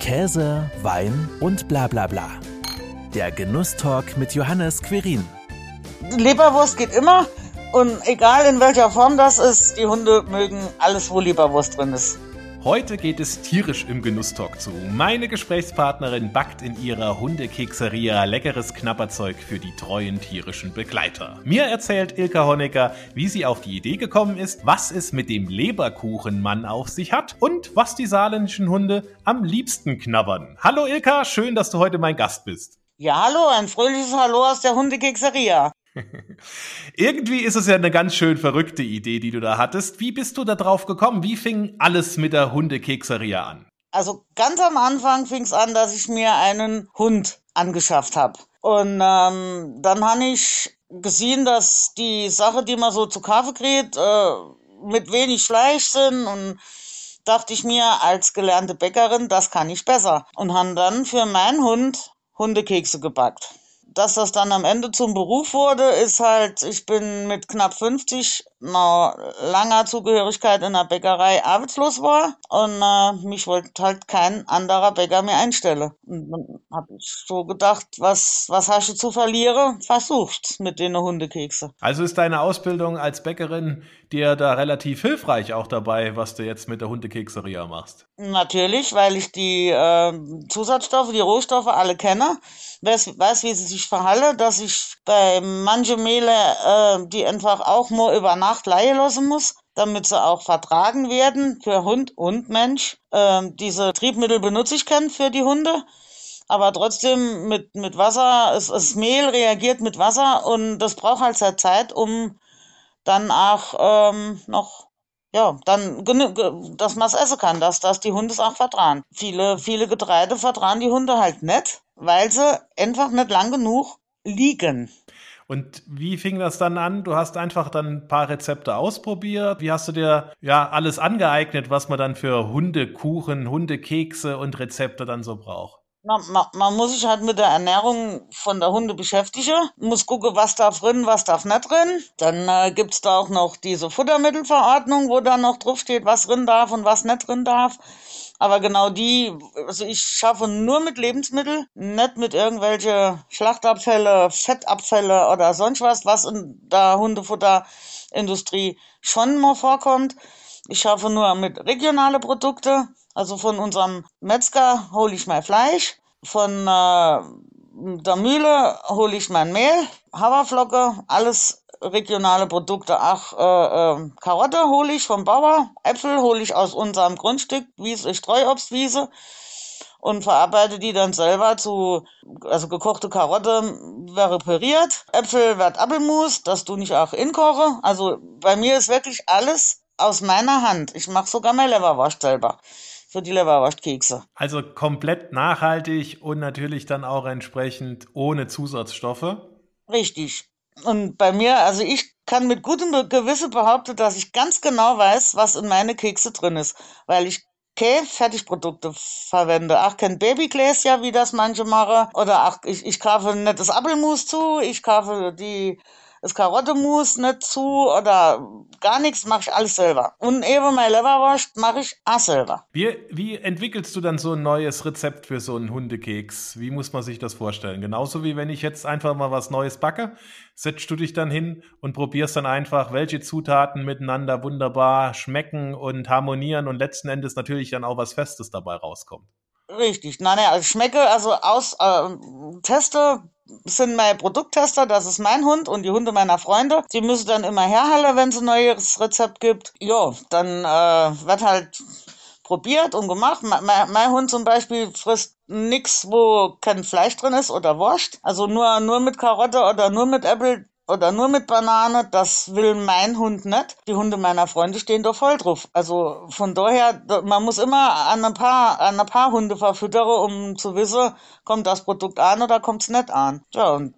Käse, Wein und bla bla bla. Der Genusstalk mit Johannes Querin. Leberwurst geht immer und egal in welcher Form das ist, die Hunde mögen alles, wo Leberwurst drin ist. Heute geht es tierisch im Genusstalk zu. Meine Gesprächspartnerin backt in ihrer Hundekekseria leckeres Knapperzeug für die treuen tierischen Begleiter. Mir erzählt Ilka Honecker, wie sie auf die Idee gekommen ist, was es mit dem Leberkuchenmann auf sich hat und was die saarländischen Hunde am liebsten knabbern. Hallo Ilka, schön, dass du heute mein Gast bist. Ja, hallo, ein fröhliches Hallo aus der Hundekekseria. Irgendwie ist es ja eine ganz schön verrückte Idee, die du da hattest. Wie bist du da drauf gekommen? Wie fing alles mit der Hundekekseria an? Also ganz am Anfang fing es an, dass ich mir einen Hund angeschafft habe. Und ähm, dann habe ich gesehen, dass die Sache, die man so zu Kaffee kriegt, äh, mit wenig Fleisch sind und dachte ich mir als gelernte Bäckerin, das kann ich besser. Und habe dann für meinen Hund Hundekekse gebackt dass das dann am Ende zum Beruf wurde, ist halt, ich bin mit knapp 50 nach langer Zugehörigkeit in der Bäckerei arbeitslos war und äh, mich wollte halt kein anderer Bäcker mehr einstellen. Und dann habe ich so gedacht, was, was hast du zu verlieren? Versucht mit den Hundekekse. Also ist deine Ausbildung als Bäckerin dir da relativ hilfreich auch dabei, was du jetzt mit der Hundekekseria machst? Natürlich, weil ich die äh, Zusatzstoffe, die Rohstoffe alle kenne, weiß, weiß, wie sie sich verhalten, dass ich bei manchen Mehle äh, die einfach auch nur über Nacht leihen lassen muss, damit sie auch vertragen werden für Hund und Mensch. Äh, diese Triebmittel benutze ich gern für die Hunde aber trotzdem mit, mit Wasser, es, das Mehl reagiert mit Wasser und das braucht halt seine Zeit, um dann auch ähm, noch ja, dann dass man es essen kann, dass, dass die Hunde es auch vertragen. Viele, viele Getreide vertragen die Hunde halt nicht, weil sie einfach nicht lang genug liegen. Und wie fing das dann an? Du hast einfach dann ein paar Rezepte ausprobiert. Wie hast du dir ja alles angeeignet, was man dann für Hundekuchen, Hundekekse und Rezepte dann so braucht? Na, man, man muss sich halt mit der Ernährung von der Hunde beschäftigen, muss gucken, was darf drin, was darf nicht drin. Dann äh, gibt's da auch noch diese Futtermittelverordnung, wo dann noch drauf steht, was drin darf und was nicht drin darf. Aber genau die, also ich schaffe nur mit Lebensmitteln, nicht mit irgendwelche Schlachtabfälle, Fettabfälle oder sonst was, was in der Hundefutterindustrie schon mal vorkommt. Ich schaffe nur mit regionale Produkte also von unserem Metzger hole ich mein Fleisch, von äh, der Mühle hole ich mein Mehl, Haferflocke, alles regionale Produkte. Ach, äh, äh, Karotte hole ich vom Bauer, Äpfel hole ich aus unserem Grundstück, Wiese, Streuobstwiese und verarbeite die dann selber zu, also gekochte Karotte wäre püriert, Äpfel wird Apfelmus, das tue ich auch inkoche. Also bei mir ist wirklich alles aus meiner Hand. Ich mache sogar mein Leberwurst selber für die Leberwurstkekse. Also komplett nachhaltig und natürlich dann auch entsprechend ohne Zusatzstoffe. Richtig. Und bei mir, also ich kann mit gutem Gewissen behaupten, dass ich ganz genau weiß, was in meine Kekse drin ist, weil ich keine Fertigprodukte verwende. Ach, kein Babygläschen, wie das manche machen. Oder ach, ich, ich kaufe nettes Apfelmus zu, ich kaufe die das Karottemus nicht zu oder gar nichts, mache ich alles selber. Und eben mein Leberwurst mache ich auch selber. Wie, wie entwickelst du dann so ein neues Rezept für so einen Hundekeks? Wie muss man sich das vorstellen? Genauso wie wenn ich jetzt einfach mal was Neues backe, setzt du dich dann hin und probierst dann einfach, welche Zutaten miteinander wunderbar schmecken und harmonieren und letzten Endes natürlich dann auch was Festes dabei rauskommt. Richtig. Nein, nein, also schmecke, also aus, äh, teste sind meine Produkttester, das ist mein Hund und die Hunde meiner Freunde. Die müssen dann immer herhalten, wenn es ein neues Rezept gibt. Ja, dann äh, wird halt probiert und gemacht. Mein, mein Hund zum Beispiel frisst nix, wo kein Fleisch drin ist oder Wurst. Also nur, nur mit Karotte oder nur mit Äpfel oder nur mit Banane, das will mein Hund nicht. Die Hunde meiner Freunde stehen da voll drauf. Also von daher, man muss immer an ein paar, an ein paar Hunde verfüttern, um zu wissen, kommt das Produkt an oder kommt es nicht an. Ja, und,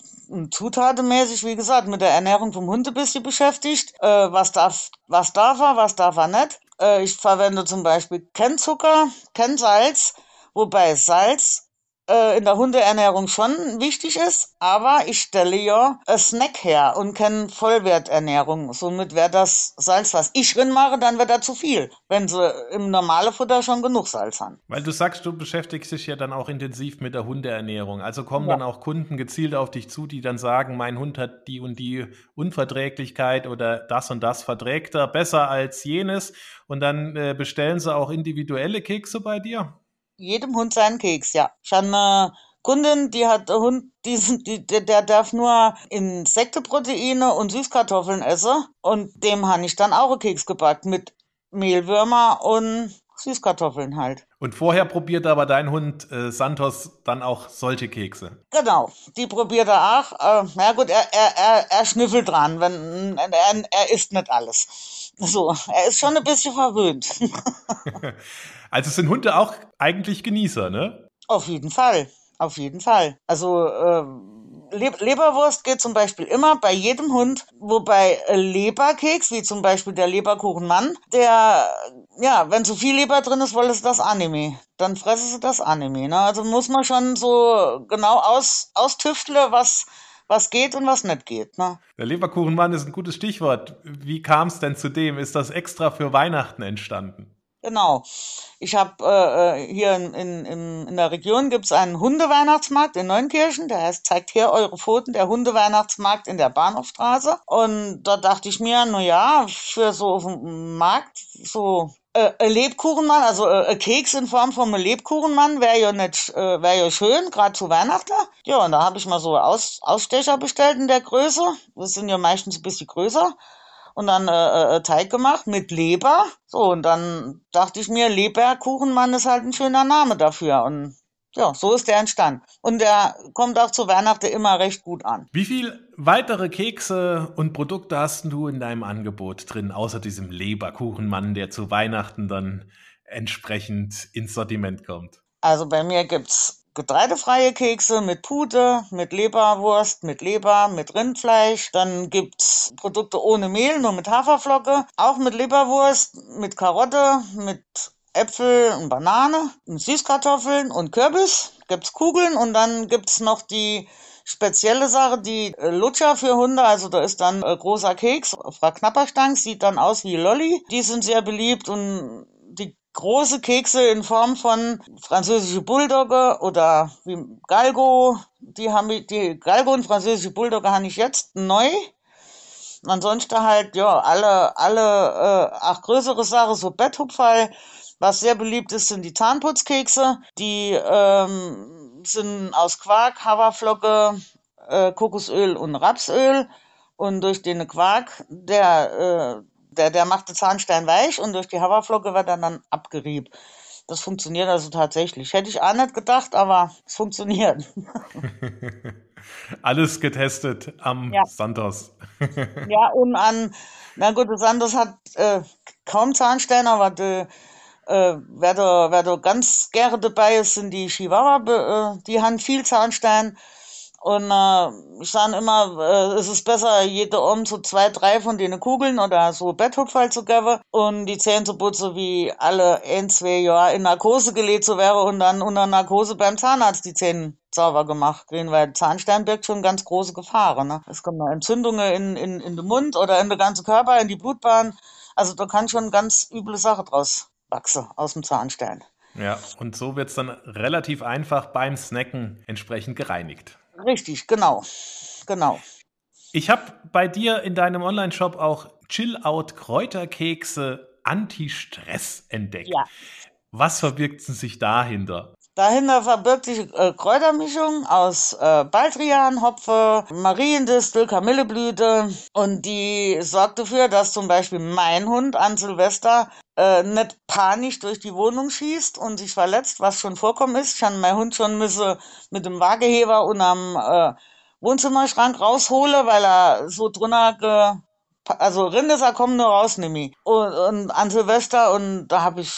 zutatenmäßig, wie gesagt, mit der Ernährung vom Hund ein bisschen beschäftigt. Äh, was darf, was darf er, was darf er nicht. Äh, ich verwende zum Beispiel kein Zucker, kein Salz, wobei Salz äh, in der Hundeernährung schon wichtig ist, aber ich stelle ja ein Snack her und kenne Vollwerternährung. Somit wäre das Salz, was ich drin mache, dann wird da zu viel, wenn sie im normalen Futter schon genug Salz haben. Weil du sagst, du beschäftigst dich ja dann auch intensiv mit der Hundeernährung. Also kommen ja. dann auch Kunden gezielt auf dich zu, die dann sagen, mein Hund hat die und die Unverträglichkeit oder das und das verträgt er besser als jenes. Und dann äh, bestellen sie auch individuelle Kekse bei dir? Jedem Hund seinen Keks, ja. Ich habe eine Kundin, die hat einen Hund, die, die, der darf nur Insekteproteine und Süßkartoffeln essen. Und dem habe ich dann auch einen Keks gebacken mit Mehlwürmer und Süßkartoffeln halt. Und vorher probiert aber dein Hund äh, Santos dann auch solche Kekse? Genau, die probiert er auch. Äh, na gut, er, er, er, er schnüffelt dran, wenn, er, er isst nicht alles. So, er ist schon ein bisschen verwöhnt. Also sind Hunde auch eigentlich Genießer, ne? Auf jeden Fall, auf jeden Fall. Also äh, Leberwurst geht zum Beispiel immer bei jedem Hund, wobei Leberkeks, wie zum Beispiel der Leberkuchenmann, der, ja, wenn zu viel Leber drin ist, wollen sie das Anime. Dann fressen sie das Anime. Ne? Also muss man schon so genau aus, austüfteln, was was geht und was nicht geht. Ne? Der Leberkuchenmann ist ein gutes Stichwort. Wie kam es denn zu dem? Ist das extra für Weihnachten entstanden? Genau. Ich habe äh, äh, hier in, in, in der Region gibt's einen Hundeweihnachtsmarkt in Neunkirchen, der heißt Zeigt her eure Pfoten, der Hundeweihnachtsmarkt in der Bahnhofstraße. Und da dachte ich mir, na ja, für so dem Markt so äh, Lebkuchenmann, also äh, Keks in Form von einem Lebkuchenmann wäre ja nicht, äh, wäre ja schön, gerade zu Weihnachten. Ja, und da habe ich mal so Aus, Ausstecher bestellt in der Größe. Das sind ja meistens ein bisschen größer und dann äh, äh, Teig gemacht mit Leber. So, und dann dachte ich mir, Leberkuchenmann ist halt ein schöner Name dafür. Und ja, so ist der entstanden. Und der kommt auch zu Weihnachten immer recht gut an. Wie viel weitere Kekse und Produkte hast du in deinem Angebot drin, außer diesem Leberkuchenmann, der zu Weihnachten dann entsprechend ins Sortiment kommt? Also bei mir gibt's getreidefreie Kekse mit Pute, mit Leberwurst, mit Leber, mit Rindfleisch. Dann gibt's Produkte ohne Mehl, nur mit Haferflocke. Auch mit Leberwurst, mit Karotte, mit Äpfel und Banane, und Süßkartoffeln und Kürbis. Gibt's Kugeln und dann gibt's noch die spezielle Sache, die äh, Lutscher für Hunde, also da ist dann äh, großer Keks, Frau Knapperstank, sieht dann aus wie Lolli. Die sind sehr beliebt und große Kekse in Form von französische Bulldogge oder wie Galgo. Die haben die Galgo und französische Bulldogge habe ich jetzt neu. Ansonsten halt, ja, alle, alle, äh, ach, größere Sachen, so Betthupferl. Was sehr beliebt ist, sind die Zahnputzkekse. Die ähm, sind aus Quark, Haferflocke, äh, Kokosöl und Rapsöl. Und durch den Quark, der äh, der, der macht den Zahnstein weich und durch die Haferflocke wird er dann abgerieben. Das funktioniert also tatsächlich. Hätte ich auch nicht gedacht, aber es funktioniert. Alles getestet am ja. Santos. ja, und an, na gut, der Santos hat äh, kaum Zahnstein, aber de, äh, wer, da, wer da ganz gerne dabei ist, sind die Chihuahua, äh, die haben viel Zahnstein. Und äh, ich sage immer, äh, es ist besser, jede um so zwei, drei von denen Kugeln oder so Betthupferl zu geben und die Zähne zu putzen, wie alle ein, zwei Jahre in Narkose gelegt zu wäre und dann unter Narkose beim Zahnarzt die Zähne sauber gemacht kriegen, weil Zahnstein birgt schon ganz große Gefahren. Ne? Es kommen Entzündungen in, in, in den Mund oder in den ganzen Körper, in die Blutbahn. Also da kann schon ganz üble Sache draus wachsen aus dem Zahnstein. Ja, und so wird es dann relativ einfach beim Snacken entsprechend gereinigt. Richtig, genau. Genau. Ich habe bei dir in deinem Online-Shop auch Chill-Out-Kräuterkekse Anti-Stress entdeckt. Ja. Was verbirgt sich dahinter? Dahinter verbirgt sich äh, Kräutermischung aus äh, Baldrian, Hopfe, Mariendistel, Kamilleblüte und die sorgt dafür, dass zum Beispiel mein Hund an Silvester äh, nicht panisch durch die Wohnung schießt und sich verletzt, was schon vorkommen ist. Ich habe meinen Hund schon müsse mit dem Waageheber und am äh, Wohnzimmerschrank raushole, weil er so drunter ge also Rindes er kommen nur raus, nehme und, und an Silvester und da habe ich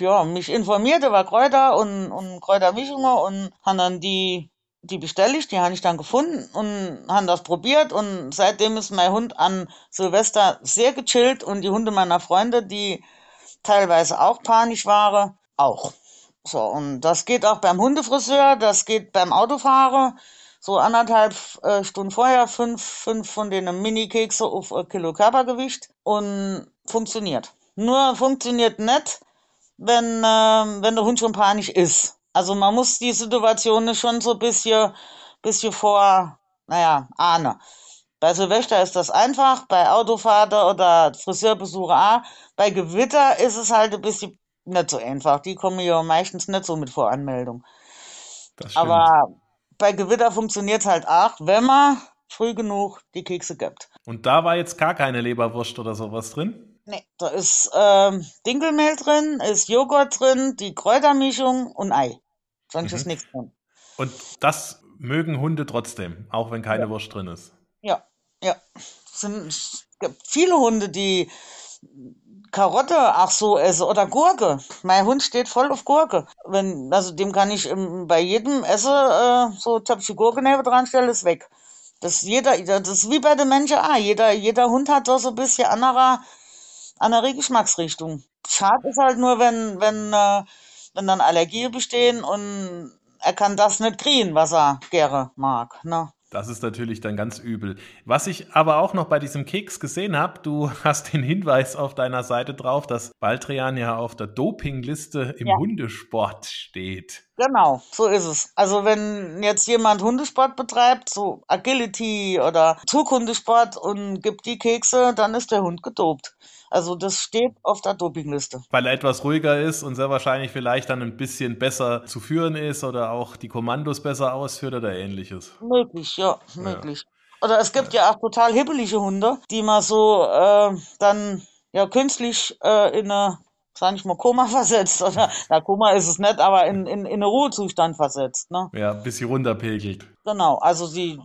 ja, mich informiert über Kräuter und, und Kräutermischungen und haben dann die, die bestelle ich, die habe ich dann gefunden und haben das probiert und seitdem ist mein Hund an Silvester sehr gechillt und die Hunde meiner Freunde, die teilweise auch panisch waren, auch. So, und das geht auch beim Hundefriseur, das geht beim Autofahrer. So anderthalb äh, Stunden vorher fünf, fünf von den Mini-Kekse auf ein Kilo Körpergewicht und funktioniert. Nur funktioniert nicht, wenn, äh, wenn der Hund schon panisch ist. Also man muss die Situation schon so ein bisschen, bisschen vor, naja, ahnen. Bei Silvester ist das einfach, bei Autofahrt oder Friseurbesuche auch. Bei Gewitter ist es halt ein bisschen nicht so einfach. Die kommen ja meistens nicht so mit Voranmeldung. Aber bei Gewitter funktioniert es halt auch, wenn man früh genug die Kekse gibt. Und da war jetzt gar keine Leberwurst oder sowas drin? Nee, da ist ähm, Dinkelmehl drin, ist Joghurt drin, die Kräutermischung und Ei. Sonst mhm. ist nichts drin. Und das mögen Hunde trotzdem, auch wenn keine ja. Wurst drin ist. Ja, ja. Es, sind, es gibt viele Hunde, die Karotte ach so esse oder Gurke. Mein Hund steht voll auf Gurke. Wenn, also dem kann ich im, bei jedem Essen äh, so Töpfchen Gurke neben dran stellen, ist weg. Das jeder, das ist wie bei den Menschen auch. Jeder, jeder Hund hat doch so ein bisschen anderer, andere Geschmacksrichtung. Schade ist halt nur, wenn, wenn, äh, wenn dann Allergien bestehen und er kann das nicht kriegen, was er gerne mag. Ne? Das ist natürlich dann ganz übel. Was ich aber auch noch bei diesem Keks gesehen habe, du hast den Hinweis auf deiner Seite drauf, dass Baldrian ja auf der Dopingliste im ja. Hundesport steht. Genau, so ist es. Also wenn jetzt jemand Hundesport betreibt, so Agility oder Zughundesport und gibt die Kekse, dann ist der Hund gedopt. Also das steht auf der Dopingliste. Weil er etwas ruhiger ist und sehr wahrscheinlich vielleicht dann ein bisschen besser zu führen ist oder auch die Kommandos besser ausführt oder ähnliches. Möglich, ja, möglich. Ja. Oder es gibt ja. ja auch total hibbelige Hunde, die man so äh, dann ja künstlich äh, in eine sag ich mal, Koma versetzt. Oder, na, Koma ist es nicht, aber in, in, in einen Ruhezustand versetzt. Ne? Ja, bis sie runterpegelt. Genau, also sie,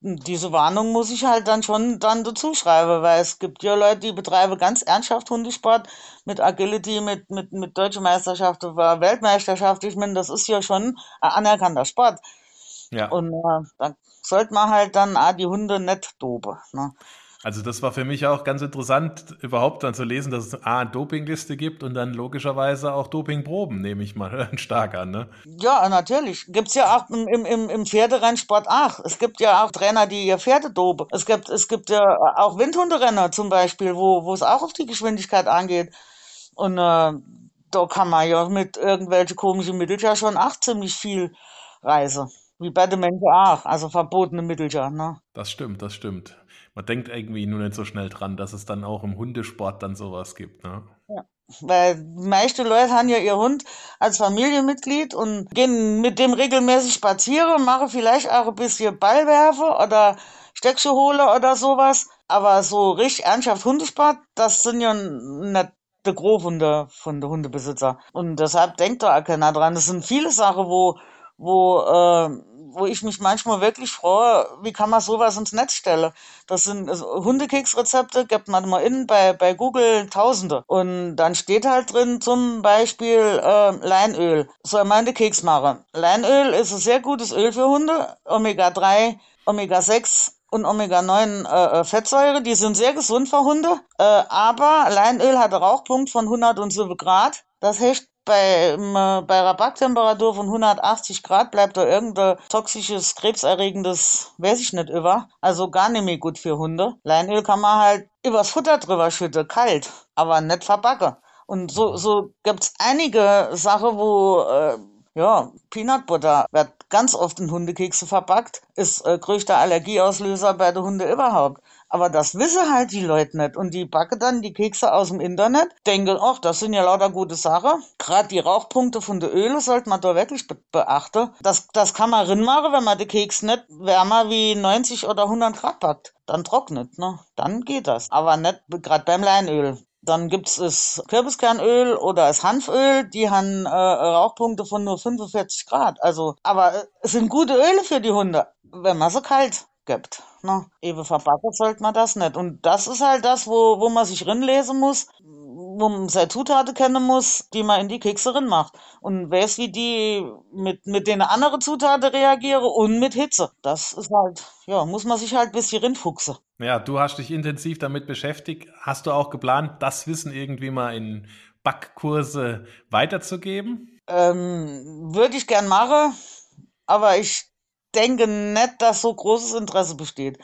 diese Warnung muss ich halt dann schon dann dazu schreiben, weil es gibt ja Leute, die betreiben ganz ernsthaft Hundesport mit Agility, mit, mit, mit Deutsche Meisterschaft oder Weltmeisterschaft. Ich meine, das ist ja schon ein anerkannter Sport. Ja. Und äh, dann sollte man halt dann auch die Hunde nicht doben. Ne? Also das war für mich auch ganz interessant, überhaupt dann zu lesen, dass es A, eine Dopingliste gibt und dann logischerweise auch Dopingproben, nehme ich mal stark an. Ne? Ja, natürlich. Gibt es ja auch im, im, im Pferderennsport auch. Es gibt ja auch Trainer, die ihr Pferde dopen. Es gibt, es gibt ja auch Windhunderenner zum Beispiel, wo, wo es auch auf die Geschwindigkeit angeht. Und äh, da kann man ja mit irgendwelchen komischen Mitteln ja schon auch ziemlich viel reisen. Wie bei den Menschen auch, also verbotene Mittel ja. Ne? Das stimmt, das stimmt man denkt irgendwie nur nicht so schnell dran, dass es dann auch im Hundesport dann sowas gibt. Ne? Ja. Weil die meisten Leute haben ja ihr Hund als Familienmitglied und gehen mit dem regelmäßig spazieren, machen vielleicht auch ein bisschen Ballwerfe oder Steckschuh hole oder sowas. Aber so richtig ernsthaft Hundesport, das sind ja nicht der Großhunde von der Hundebesitzer. Und deshalb denkt da auch keiner dran. Das sind viele Sachen, wo, wo äh, wo ich mich manchmal wirklich freue, wie kann man sowas ins Netz stellen? Das sind also Hundekeksrezepte, gibt man mal in bei, bei Google Tausende. Und dann steht halt drin zum Beispiel äh, Leinöl. Soll man den Keks machen. Leinöl ist ein sehr gutes Öl für Hunde. Omega-3, Omega-6 und Omega-9 äh, äh, Fettsäure, die sind sehr gesund für Hunde. Äh, aber Leinöl hat einen Rauchpunkt von 107 Grad. Das heißt, bei, äh, bei einer Backtemperatur von 180 Grad bleibt da irgendein toxisches, krebserregendes, weiß ich nicht, über. Also gar nicht mehr gut für Hunde. Leinöl kann man halt übers Futter drüber schütten, kalt, aber nicht verbacken. Und so, so gibt's einige Sachen, wo, äh, ja, Peanut Butter wird ganz oft in Hundekekse verpackt, ist äh, größter Allergieauslöser bei den Hunden überhaupt. Aber das wissen halt die Leute nicht. Und die backen dann die Kekse aus dem Internet, denken, ach, das sind ja lauter gute Sachen. Gerade die Rauchpunkte von der Öle sollte man da wirklich be beachten. Das, das kann man rinmachen, wenn man den Keks nicht wärmer wie 90 oder 100 Grad backt. Dann trocknet, ne? Dann geht das. Aber nicht gerade beim Leinöl. Dann gibt's das Kürbiskernöl oder das Hanföl, die haben äh, Rauchpunkte von nur 45 Grad. Also, aber äh, es sind gute Öle für die Hunde, wenn man sie kalt gibt. Ne? Eben verpacken sollte man das nicht. Und das ist halt das, wo, wo man sich rinlesen muss, wo man seine Zutaten kennen muss, die man in die Kekse rin macht. Und weiß, wie die mit, mit den anderen Zutaten reagieren und mit Hitze. Das ist halt, ja, muss man sich halt ein bisschen rinfuchsen. Ja, du hast dich intensiv damit beschäftigt. Hast du auch geplant, das Wissen irgendwie mal in Backkurse weiterzugeben? Ähm, würde ich gern machen, aber ich denke nicht, dass so großes Interesse besteht.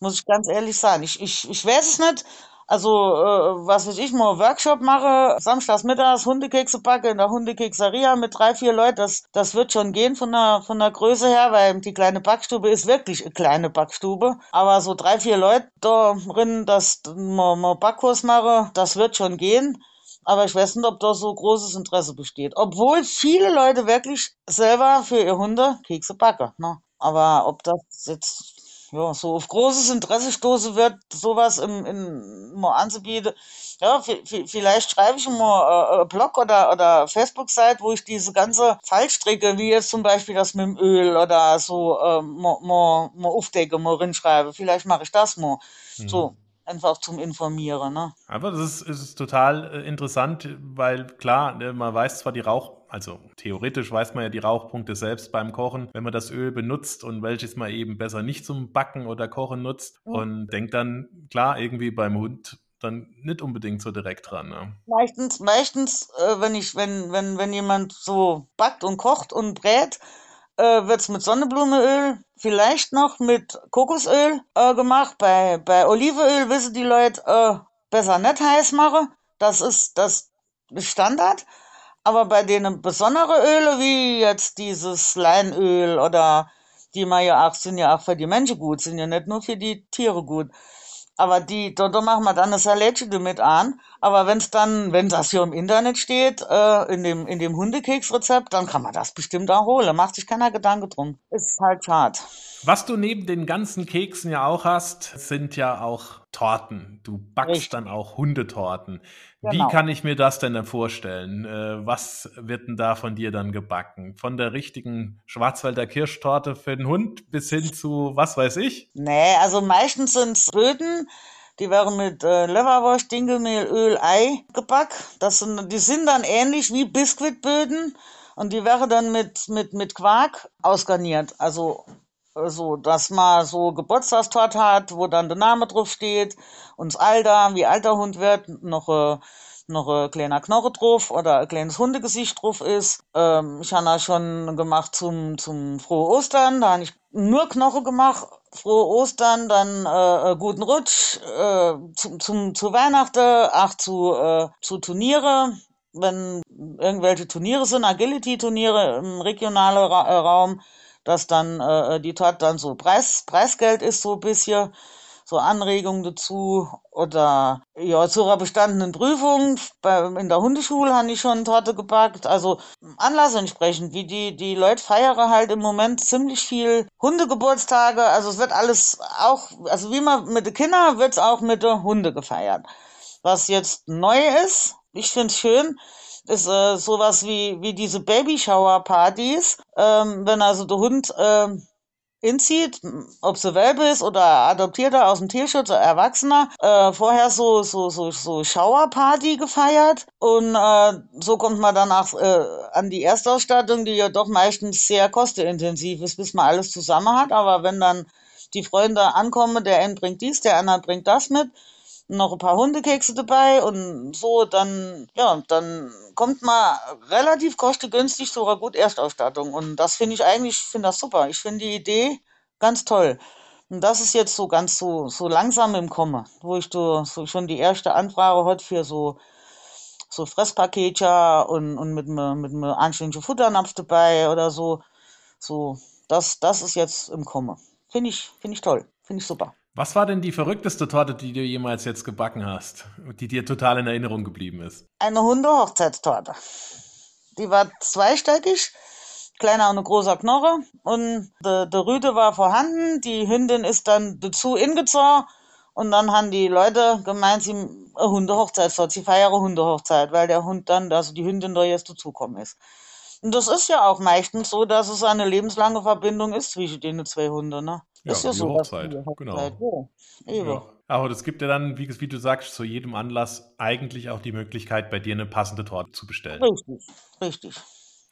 Muss ich ganz ehrlich sagen. Ich, ich, ich weiß es nicht. Also, äh, was weiß ich, mal Workshop mache, samstags mittags Hundekekse backe in der Hundekekseria mit drei, vier Leuten, das, das wird schon gehen von der, von der Größe her, weil die kleine Backstube ist wirklich eine kleine Backstube. Aber so drei, vier Leute darin, dass man, man Backkurs mache, das wird schon gehen. Aber ich weiß nicht, ob da so großes Interesse besteht. Obwohl viele Leute wirklich selber für ihr Hunde Kekse backen. Ne? Aber ob das jetzt ja, so auf großes Interesse stoßen wird, sowas im, in, mal anzubieten. Ja, vielleicht schreibe ich mal äh, Blog oder, oder Facebook-Seite, wo ich diese ganze Fallstricke, wie jetzt zum Beispiel das mit dem Öl oder so, äh, mal, mal, mal aufdecke, mal rinschreibe. Vielleicht mache ich das mal. Mhm. So, einfach zum Informieren. Ne? Aber das ist, ist total äh, interessant, weil klar, ne, man weiß zwar die Rauch, also theoretisch weiß man ja die Rauchpunkte selbst beim Kochen, wenn man das Öl benutzt und welches man eben besser nicht zum Backen oder Kochen nutzt ja. und denkt dann, klar, irgendwie beim Hund dann nicht unbedingt so direkt dran. Ne? Meistens, meistens, äh, wenn ich, wenn, wenn, wenn jemand so backt und kocht und brät, äh, wird es mit Sonnenblumenöl, vielleicht noch mit Kokosöl äh, gemacht. Bei, bei Olivenöl wissen die Leute äh, besser nicht heiß machen. Das ist das Standard. Aber bei denen besondere Öle, wie jetzt dieses Leinöl oder die man ja auch, sind ja auch für die Menschen gut, sind ja nicht nur für die Tiere gut. Aber die, da, da machen wir dann eine Salätchen damit an. Aber wenn es dann, wenn das hier im Internet steht, äh, in dem, in dem Hundekeksrezept, dann kann man das bestimmt auch holen. Macht sich keiner Gedanke drum. Ist halt schade. Was du neben den ganzen Keksen ja auch hast, sind ja auch Torten. Du backst Richtig. dann auch Hundetorten. Genau. Wie kann ich mir das denn dann vorstellen? Äh, was wird denn da von dir dann gebacken? Von der richtigen Schwarzwälder Kirschtorte für den Hund bis hin zu was weiß ich? Nee, also meistens sind es Böden. Die werden mit äh, Leberwurst, Dinkelmehl, Öl, Ei gebackt. Das sind, die sind dann ähnlich wie Biskuitböden und die werden dann mit, mit, mit Quark ausgarniert. Also so, dass man so Geburtstagstorte hat, wo dann der Name drauf steht und das Alter, wie alt der Hund wird, noch äh, noch ein kleiner Knoche drauf oder ein kleines Hundegesicht drauf ist. Ähm, ich habe das schon gemacht zum, zum Frohe Ostern, da habe ich nur Knoche gemacht. Frohe Ostern, dann äh, äh, guten Rutsch, äh, zum, zum, zu Weihnachten, ach zu, äh, zu Turniere, wenn irgendwelche Turniere sind, Agility-Turniere im regionalen Ra äh, Raum, dass dann äh, die Tat dann so Preis, Preisgeld ist, so ein bisschen, so Anregungen dazu oder ja, zu einer bestandenen Prüfung bei, in der Hundeschule habe ich schon Torte gebackt. Also Anlass entsprechend, wie die, die Leute feiern halt im Moment ziemlich viel Hundegeburtstage. Also es wird alles auch, also wie man mit den Kindern wird es auch mit den Hunde gefeiert. Was jetzt neu ist, ich finde es schön, ist äh, sowas wie, wie diese Babyshower-Partys. Ähm, wenn also der Hund äh, inzieht, ob sie Welpe ist oder Adoptierter aus dem Tierschutz oder Erwachsener, äh, vorher so, so, so, so Shower-Party gefeiert und äh, so kommt man danach äh, an die Erstausstattung, die ja doch meistens sehr kostenintensiv ist, bis man alles zusammen hat, aber wenn dann die Freunde ankommen, der eine bringt dies, der andere bringt das mit, noch ein paar Hundekekse dabei und so, dann, ja, dann kommt man relativ kostengünstig sogar gut Erstausstattung. Und das finde ich eigentlich, finde das super. Ich finde die Idee ganz toll. Und das ist jetzt so ganz so, so langsam im Kommen, wo ich so, so schon die erste Anfrage heute für so, so Fresspakete und, und mit einem mit anständigen Futternapf dabei oder so. So, das, das ist jetzt im Kommen. Finde ich, finde ich toll. Finde ich super. Was war denn die verrückteste Torte, die du jemals jetzt gebacken hast, die dir total in Erinnerung geblieben ist? Eine Hundehochzeitstorte. Die war zweistöckig, kleiner und großer Knoche und der, der Rüde war vorhanden, die Hündin ist dann dazu ingezogen und dann haben die Leute gemeint, sie eine Hundehochzeitstorte, sie feiern Hundehochzeit, weil der Hund dann, also die Hündin da jetzt dazukommen ist. Und das ist ja auch meistens so, dass es eine lebenslange Verbindung ist zwischen den zwei Hunden, ne? Ja, ist ja so. Hochzeit, Hochzeit, genau. Ja, ja. Aber das gibt ja dann, wie, wie, du sagst, zu jedem Anlass eigentlich auch die Möglichkeit, bei dir eine passende Torte zu bestellen. Richtig, richtig.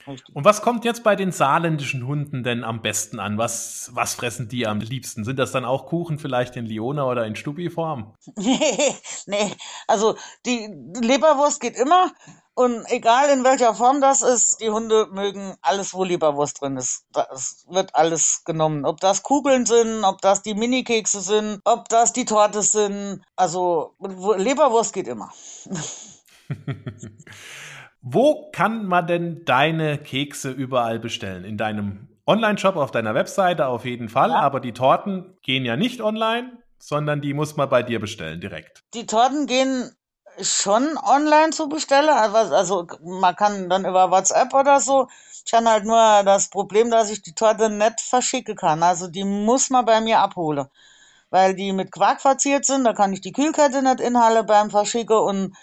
Richtig. Und was kommt jetzt bei den saarländischen Hunden denn am besten an? Was, was fressen die am liebsten? Sind das dann auch Kuchen vielleicht in Liona oder in Stubi-Form? nee, nee, also die Leberwurst geht immer. Und egal in welcher Form das ist, die Hunde mögen alles, wo Leberwurst drin ist. Das wird alles genommen. Ob das Kugeln sind, ob das die Minikekse sind, ob das die Torte sind. Also Leberwurst geht immer. Wo kann man denn deine Kekse überall bestellen? In deinem Online-Shop auf deiner Webseite auf jeden Fall, ja. aber die Torten gehen ja nicht online, sondern die muss man bei dir bestellen direkt. Die Torten gehen schon online zu bestellen, also, man kann dann über WhatsApp oder so. Ich habe halt nur das Problem, dass ich die Torte nicht verschicken kann. Also die muss man bei mir abholen. Weil die mit Quark verziert sind, da kann ich die Kühlkette nicht inhalte beim Verschicken und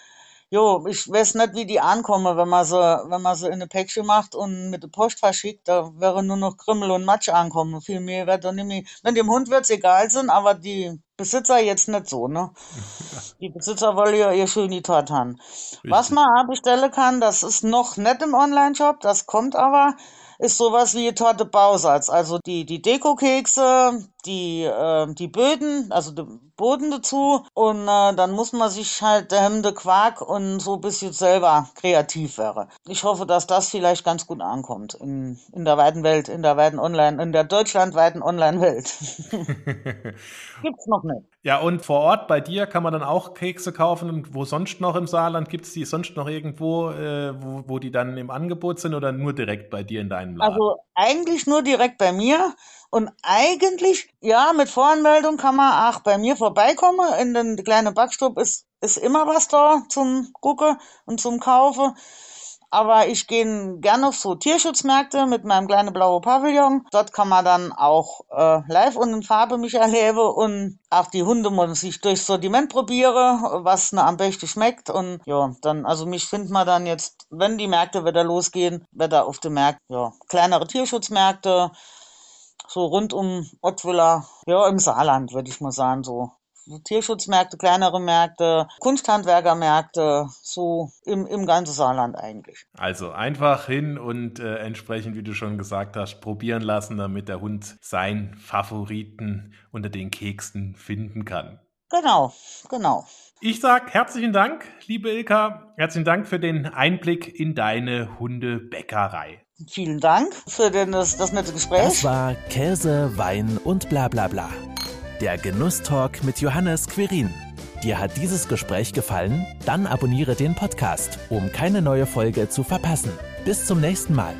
Jo, ich weiß nicht, wie die ankommen, wenn man so, wenn man so in eine Päckchen macht und mit der Post verschickt, da wäre nur noch Krümmel und Matsch ankommen. Viel mehr wird da nicht mehr. Wenn dem Hund wird's egal sein, aber die Besitzer jetzt nicht so, ne? Die Besitzer wollen ja ihr schön die Tat haben. Was man bestellen kann, das ist noch nicht im Online-Shop, das kommt aber ist sowas wie Torte Bausatz. Also die, die Deko-Kekse, die, äh, die Böden, also den Boden dazu. Und äh, dann muss man sich halt der Hemde Quark und so ein bisschen selber kreativ wäre. Ich hoffe, dass das vielleicht ganz gut ankommt in, in der weiten Welt, in der weiten Online, in der deutschlandweiten Online-Welt. Gibt's noch nicht. Ja, und vor Ort bei dir kann man dann auch Kekse kaufen. Und wo sonst noch im Saarland gibt es die sonst noch irgendwo, äh, wo, wo die dann im Angebot sind oder nur direkt bei dir in deinem Laden? Also eigentlich nur direkt bei mir. Und eigentlich, ja, mit Voranmeldung kann man auch bei mir vorbeikommen. In den kleinen Backstub ist, ist immer was da zum Gucken und zum Kaufen. Aber ich gehe gerne auf so Tierschutzmärkte mit meinem kleinen blauen Pavillon. Dort kann man dann auch äh, live und in Farbe mich erleben und auch die Hunde muss ich durchs Sortiment probieren, was ne am besten schmeckt. Und ja, dann, also mich findet man dann jetzt, wenn die Märkte wieder losgehen, wieder auf den Märkten, ja, kleinere Tierschutzmärkte, so rund um Ottwiller, ja, im Saarland, würde ich mal sagen, so Tierschutzmärkte, kleinere Märkte, Kunsthandwerkermärkte, so im, im ganzen Saarland eigentlich. Also einfach hin und äh, entsprechend, wie du schon gesagt hast, probieren lassen, damit der Hund seinen Favoriten unter den Keksen finden kann. Genau, genau. Ich sag herzlichen Dank, liebe Ilka. Herzlichen Dank für den Einblick in deine Hundebäckerei. Vielen Dank für den, das, das nette Gespräch. Das war Käse, Wein und bla bla bla. Der Genusstalk mit Johannes Quirin. Dir hat dieses Gespräch gefallen? Dann abonniere den Podcast, um keine neue Folge zu verpassen. Bis zum nächsten Mal.